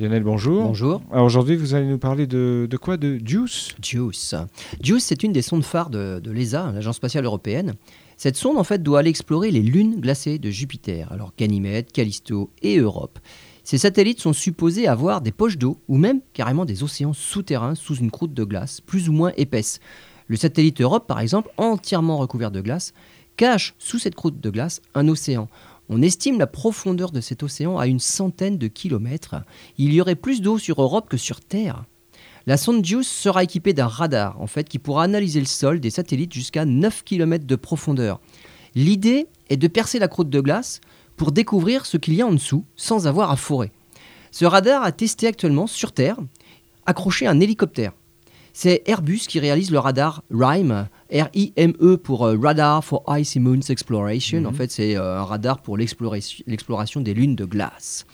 Lionel, bonjour. Bonjour. Alors aujourd'hui, vous allez nous parler de, de quoi? De JUICE? JUICE. JUICE, c'est une des sondes phares de, de l'ESA, l'Agence spatiale européenne. Cette sonde, en fait, doit aller explorer les lunes glacées de Jupiter, alors Ganymède, Callisto et Europe. Ces satellites sont supposés avoir des poches d'eau ou même carrément des océans souterrains sous une croûte de glace plus ou moins épaisse. Le satellite Europe, par exemple, entièrement recouvert de glace, cache sous cette croûte de glace un océan. On estime la profondeur de cet océan à une centaine de kilomètres. Il y aurait plus d'eau sur Europe que sur Terre. La sonde JUICE sera équipée d'un radar en fait qui pourra analyser le sol des satellites jusqu'à 9 km de profondeur. L'idée est de percer la croûte de glace pour découvrir ce qu'il y a en dessous sans avoir à forer. Ce radar a testé actuellement sur Terre, accroché à un hélicoptère. C'est Airbus qui réalise le radar RIME, R-I-M-E pour euh, Radar for Icy Moons Exploration. Mhm. En fait, c'est euh, un radar pour l'exploration des lunes de glace.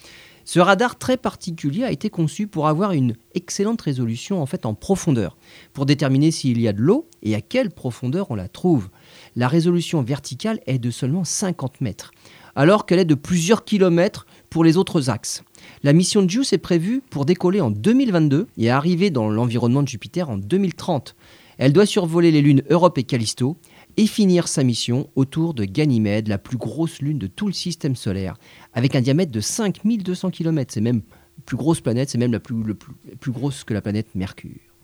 Ce radar très particulier a été conçu pour avoir une excellente résolution en fait en profondeur, pour déterminer s'il y a de l'eau et à quelle profondeur on la trouve. La résolution verticale est de seulement 50 mètres, alors qu'elle est de plusieurs kilomètres pour les autres axes. La mission JUICE est prévue pour décoller en 2022 et arriver dans l'environnement de Jupiter en 2030. Elle doit survoler les lunes Europe et Callisto et finir sa mission autour de Ganymède, la plus grosse lune de tout le système solaire, avec un diamètre de 5200 km. C'est même la plus grosse planète, c'est même la plus, grosse que la planète Mercure.